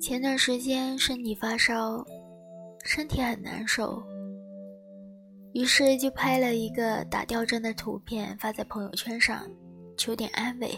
前段时间身体发烧，身体很难受，于是就拍了一个打吊针的图片发在朋友圈上，求点安慰。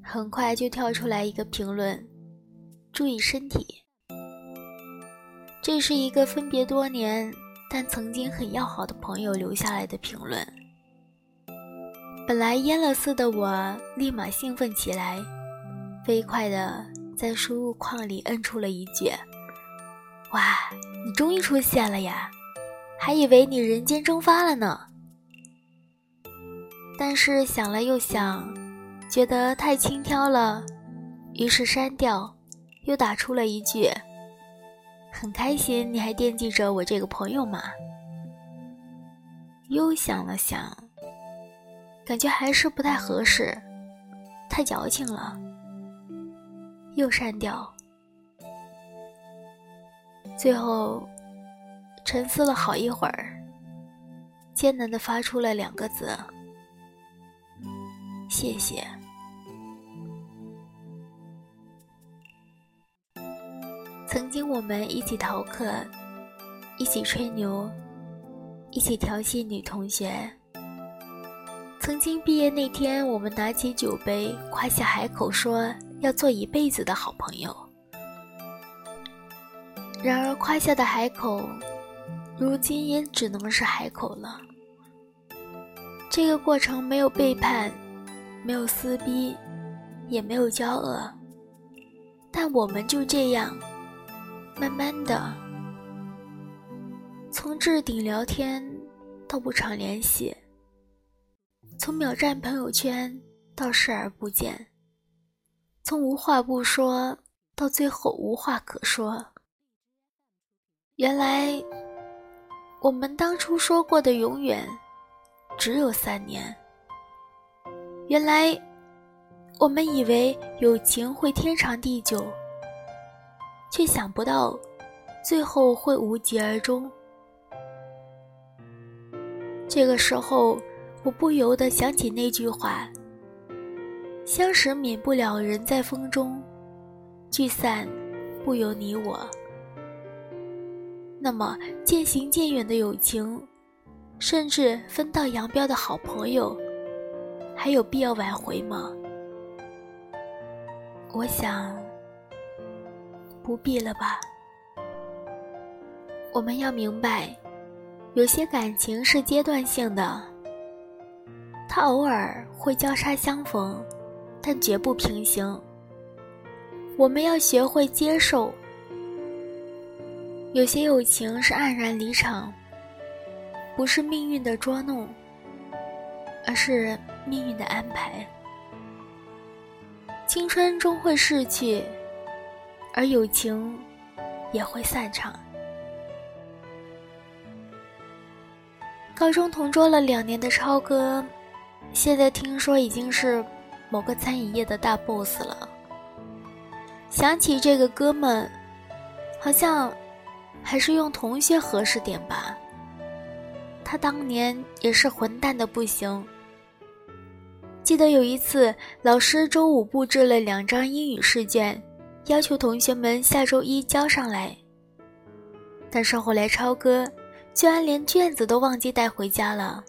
很快就跳出来一个评论：“注意身体。”这是一个分别多年但曾经很要好的朋友留下来的评论。本来淹了似的我，立马兴奋起来，飞快的在输入框里摁出了一句：“哇，你终于出现了呀！还以为你人间蒸发了呢。”但是想了又想。觉得太轻佻了，于是删掉，又打出了一句：“很开心，你还惦记着我这个朋友吗？”又想了想，感觉还是不太合适，太矫情了，又删掉。最后沉思了好一会儿，艰难的发出了两个字：“谢谢。”曾经我们一起逃课，一起吹牛，一起调戏女同学。曾经毕业那天，我们拿起酒杯，夸下海口，说要做一辈子的好朋友。然而夸下的海口，如今也只能是海口了。这个过程没有背叛，没有撕逼，也没有交恶，但我们就这样。慢慢的，从置顶聊天到不常联系，从秒赞朋友圈到视而不见，从无话不说到最后无话可说。原来，我们当初说过的永远，只有三年。原来，我们以为友情会天长地久。却想不到，最后会无疾而终。这个时候，我不由得想起那句话：“相识免不了人在风中，聚散不由你我。”那么，渐行渐远的友情，甚至分道扬镳的好朋友，还有必要挽回吗？我想。不必了吧。我们要明白，有些感情是阶段性的，它偶尔会交叉相逢，但绝不平行。我们要学会接受，有些友情是黯然离场，不是命运的捉弄，而是命运的安排。青春终会逝去。而友情也会散场。高中同桌了两年的超哥，现在听说已经是某个餐饮业的大 boss 了。想起这个哥们，好像还是用同学合适点吧。他当年也是混蛋的不行。记得有一次，老师周五布置了两张英语试卷。要求同学们下周一交上来，但是后来超哥居然连卷子都忘记带回家了。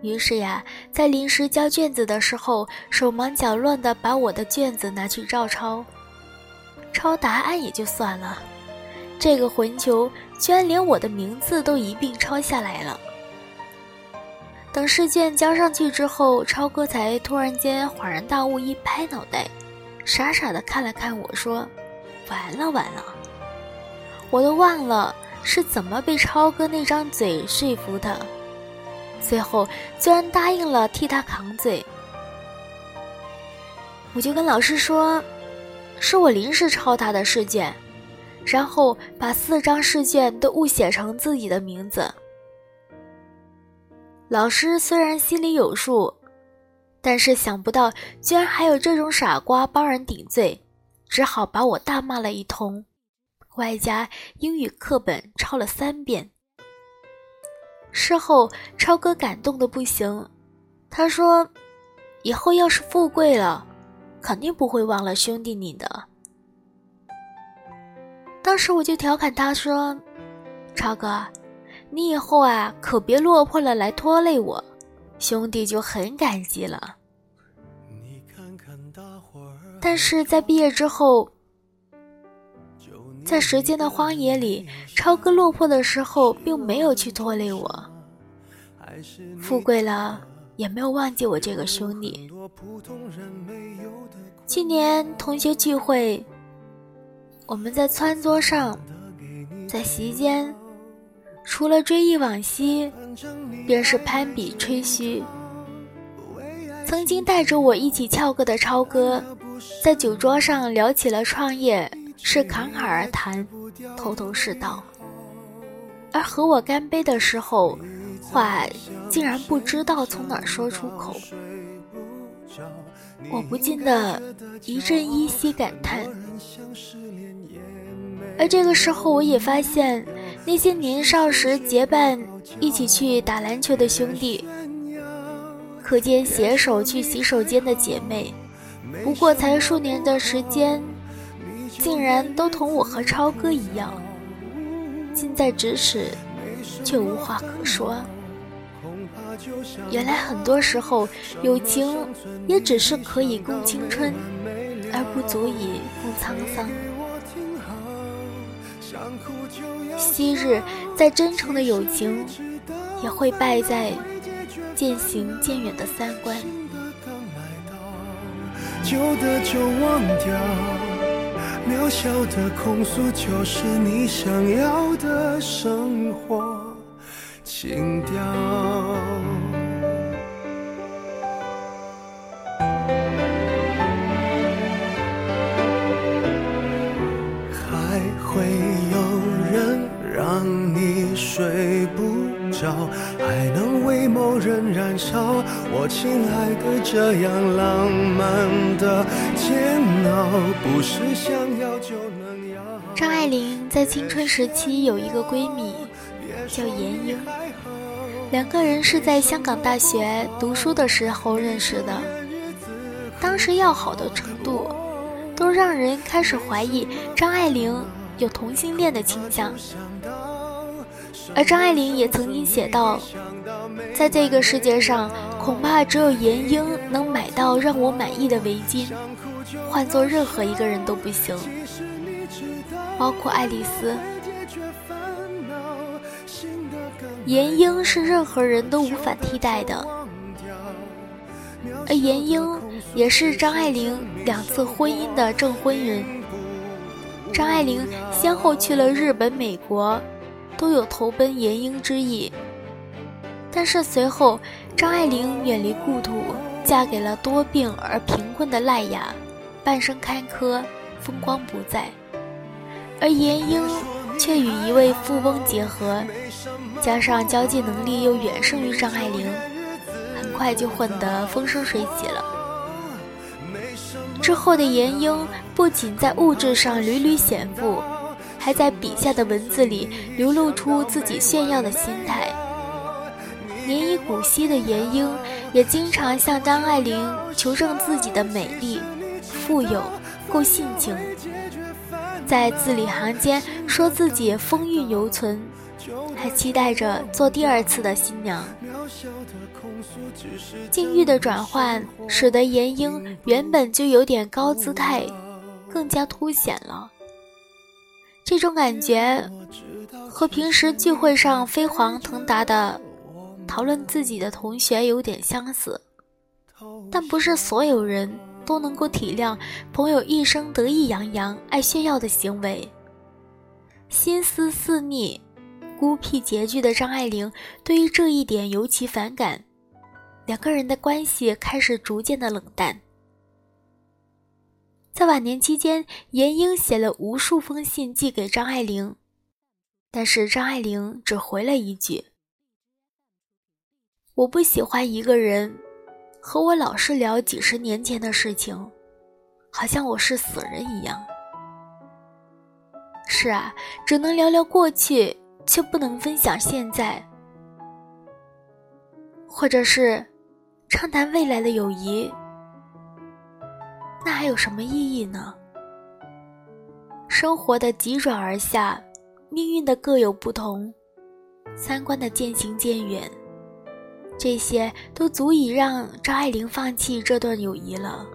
于是呀，在临时交卷子的时候，手忙脚乱地把我的卷子拿去照抄，抄答案也就算了，这个混球居然连我的名字都一并抄下来了。等试卷交上去之后，超哥才突然间恍然大悟，一拍脑袋。傻傻的看了看我说：“完了完了，我都忘了是怎么被超哥那张嘴说服的，最后居然答应了替他扛嘴。”我就跟老师说：“是我临时抄他的试卷，然后把四张试卷都误写成自己的名字。”老师虽然心里有数。但是想不到，居然还有这种傻瓜帮人顶罪，只好把我大骂了一通，外加英语课本抄了三遍。事后，超哥感动的不行，他说：“以后要是富贵了，肯定不会忘了兄弟你的。”当时我就调侃他说：“超哥，你以后啊，可别落魄了来拖累我，兄弟就很感激了。”但是在毕业之后，在时间的荒野里，超哥落魄的时候，并没有去拖累我。富贵了，也没有忘记我这个兄弟。去年同学聚会，我们在餐桌上，在席间，除了追忆往昔，便是攀比吹嘘。曾经带着我一起翘课的超哥，在酒桌上聊起了创业，是侃侃而谈，头头是道。而和我干杯的时候，话竟然不知道从哪儿说出口，我不禁的一阵依稀感叹。而这个时候，我也发现那些年少时结伴一起去打篮球的兄弟，可见携手去洗手间的姐妹，不过才数年的时间，竟然都同我和超哥一样，近在咫尺，却无话可说。原来很多时候，友情也只是可以共青春，而不足以共沧桑。昔日再真诚的友情，也会败在渐行渐远的三观。旧的就忘掉，渺小的控诉就是你想要的生活。情调，睡不着，还能为某人燃烧。我亲爱的，这样浪漫的煎熬，不是想要就能要。张爱玲在青春时期有一个闺蜜。叫严英，两个人是在香港大学读书的时候认识的，当时要好的程度，都让人开始怀疑张爱玲有同性恋的倾向。而张爱玲也曾经写道：“在这个世界上，恐怕只有严英能买到让我满意的围巾，换做任何一个人都不行，包括爱丽丝。”严英是任何人都无法替代的，而严英也是张爱玲两次婚姻的证婚人。张爱玲先后去了日本、美国，都有投奔严英之意。但是随后，张爱玲远离故土，嫁给了多病而贫困的赖雅，半生坎坷，风光不再。而严英却与一位富翁结合。加上交际能力又远胜于张爱玲，很快就混得风生水起了。之后的严英不仅在物质上屡屡显富，还在笔下的文字里流露出自己炫耀的心态。年已古稀的严英也经常向张爱玲求证自己的美丽、富有、够性情，在字里行间说自己风韵犹存。还期待着做第二次的新娘。境遇的转换，使得严英原本就有点高姿态，更加凸显了。这种感觉和平时聚会上飞黄腾达的讨论自己的同学有点相似，但不是所有人都能够体谅朋友一生得意洋洋、爱炫耀的行为，心思细腻。孤僻拮据的张爱玲对于这一点尤其反感，两个人的关系开始逐渐的冷淡。在晚年期间，严英写了无数封信寄给张爱玲，但是张爱玲只回了一句：“我不喜欢一个人和我老是聊几十年前的事情，好像我是死人一样。”是啊，只能聊聊过去，却不能分享现在，或者是畅谈未来的友谊，那还有什么意义呢？生活的急转而下，命运的各有不同，三观的渐行渐远，这些都足以让张爱玲放弃这段友谊了。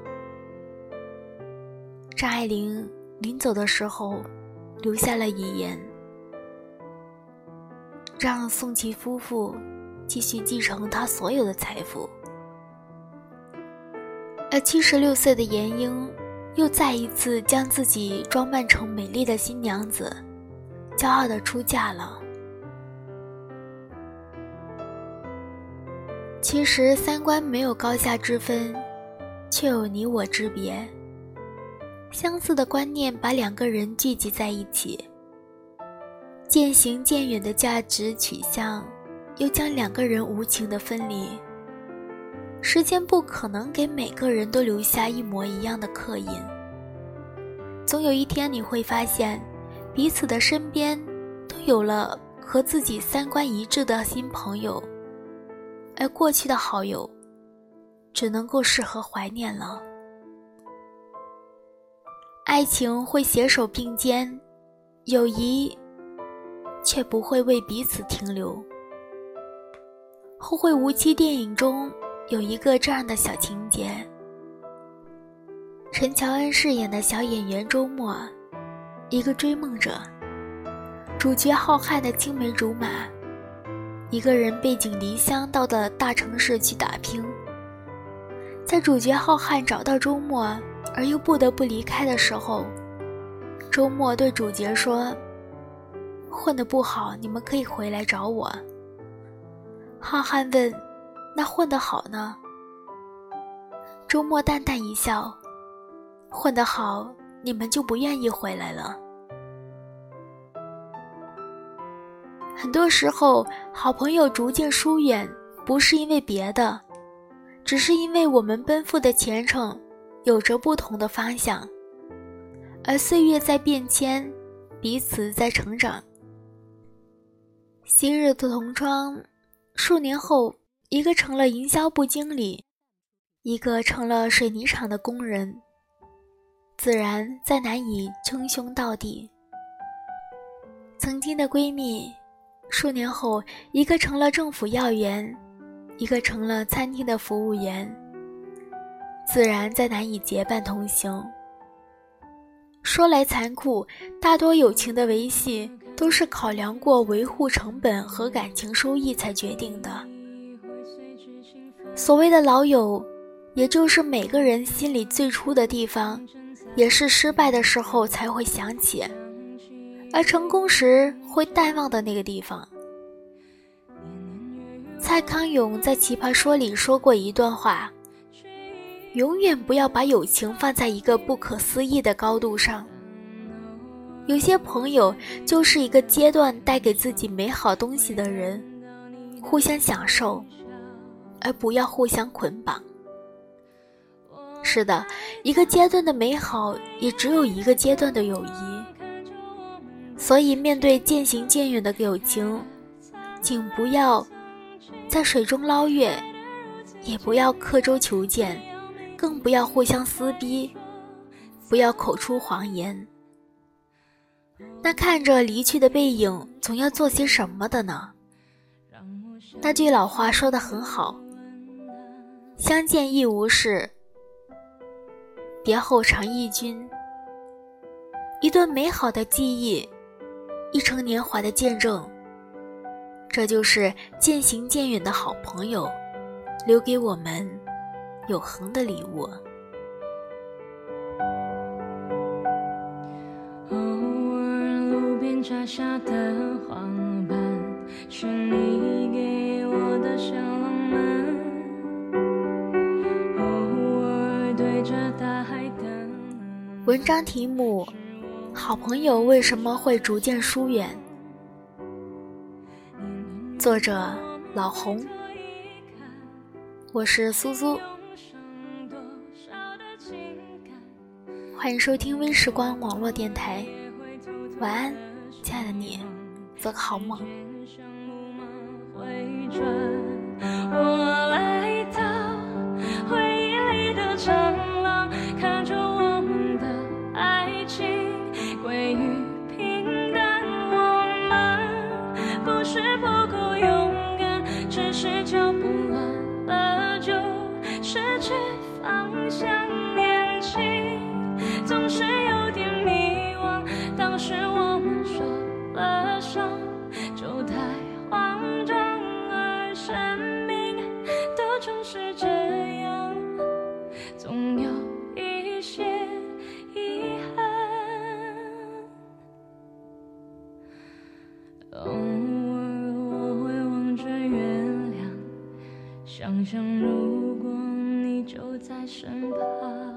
张爱玲临走的时候，留下了遗言，让宋琦夫妇继续继承他所有的财富。而七十六岁的严英，又再一次将自己装扮成美丽的新娘子，骄傲的出嫁了。其实三观没有高下之分，却有你我之别。相似的观念把两个人聚集在一起，渐行渐远的价值取向，又将两个人无情的分离。时间不可能给每个人都留下一模一样的刻印。总有一天你会发现，彼此的身边都有了和自己三观一致的新朋友，而过去的好友，只能够适合怀念了。爱情会携手并肩，友谊却不会为彼此停留。《后会无期》电影中有一个这样的小情节：陈乔恩饰演的小演员周末，一个追梦者；主角浩瀚的青梅竹马，一个人背井离乡到的大城市去打拼。在主角浩瀚找到周末。而又不得不离开的时候，周末对主角说：“混得不好，你们可以回来找我。”浩瀚问：“那混得好呢？”周末淡淡一笑：“混得好，你们就不愿意回来了。”很多时候，好朋友逐渐疏远，不是因为别的，只是因为我们奔赴的前程。有着不同的方向，而岁月在变迁，彼此在成长。昔日的同窗，数年后，一个成了营销部经理，一个成了水泥厂的工人，自然再难以称兄道弟。曾经的闺蜜，数年后，一个成了政府要员，一个成了餐厅的服务员。自然再难以结伴同行。说来残酷，大多友情的维系都是考量过维护成本和感情收益才决定的。所谓的老友，也就是每个人心里最初的地方，也是失败的时候才会想起，而成功时会淡忘的那个地方。蔡康永在《奇葩说》里说过一段话。永远不要把友情放在一个不可思议的高度上。有些朋友就是一个阶段带给自己美好东西的人，互相享受，而不要互相捆绑。是的，一个阶段的美好也只有一个阶段的友谊。所以，面对渐行渐远的友情，请不要在水中捞月，也不要刻舟求剑。更不要互相撕逼，不要口出狂言。那看着离去的背影，总要做些什么的呢？那句老话说的很好：“相见亦无事，别后常忆君。”一段美好的记忆，一程年华的见证，这就是渐行渐远的好朋友留给我们。永恒的礼物。摘下的花瓣，是你给我的小浪漫。文章题目：好朋友为什么会逐渐疏远？作者：老红。我是苏苏。欢迎收听微时光网络电台，晚安，亲爱的你，做个好梦。伤，就太慌张。而生命都总是这样，总有一些遗憾。偶尔我会望着月亮，想想如果你就在身旁。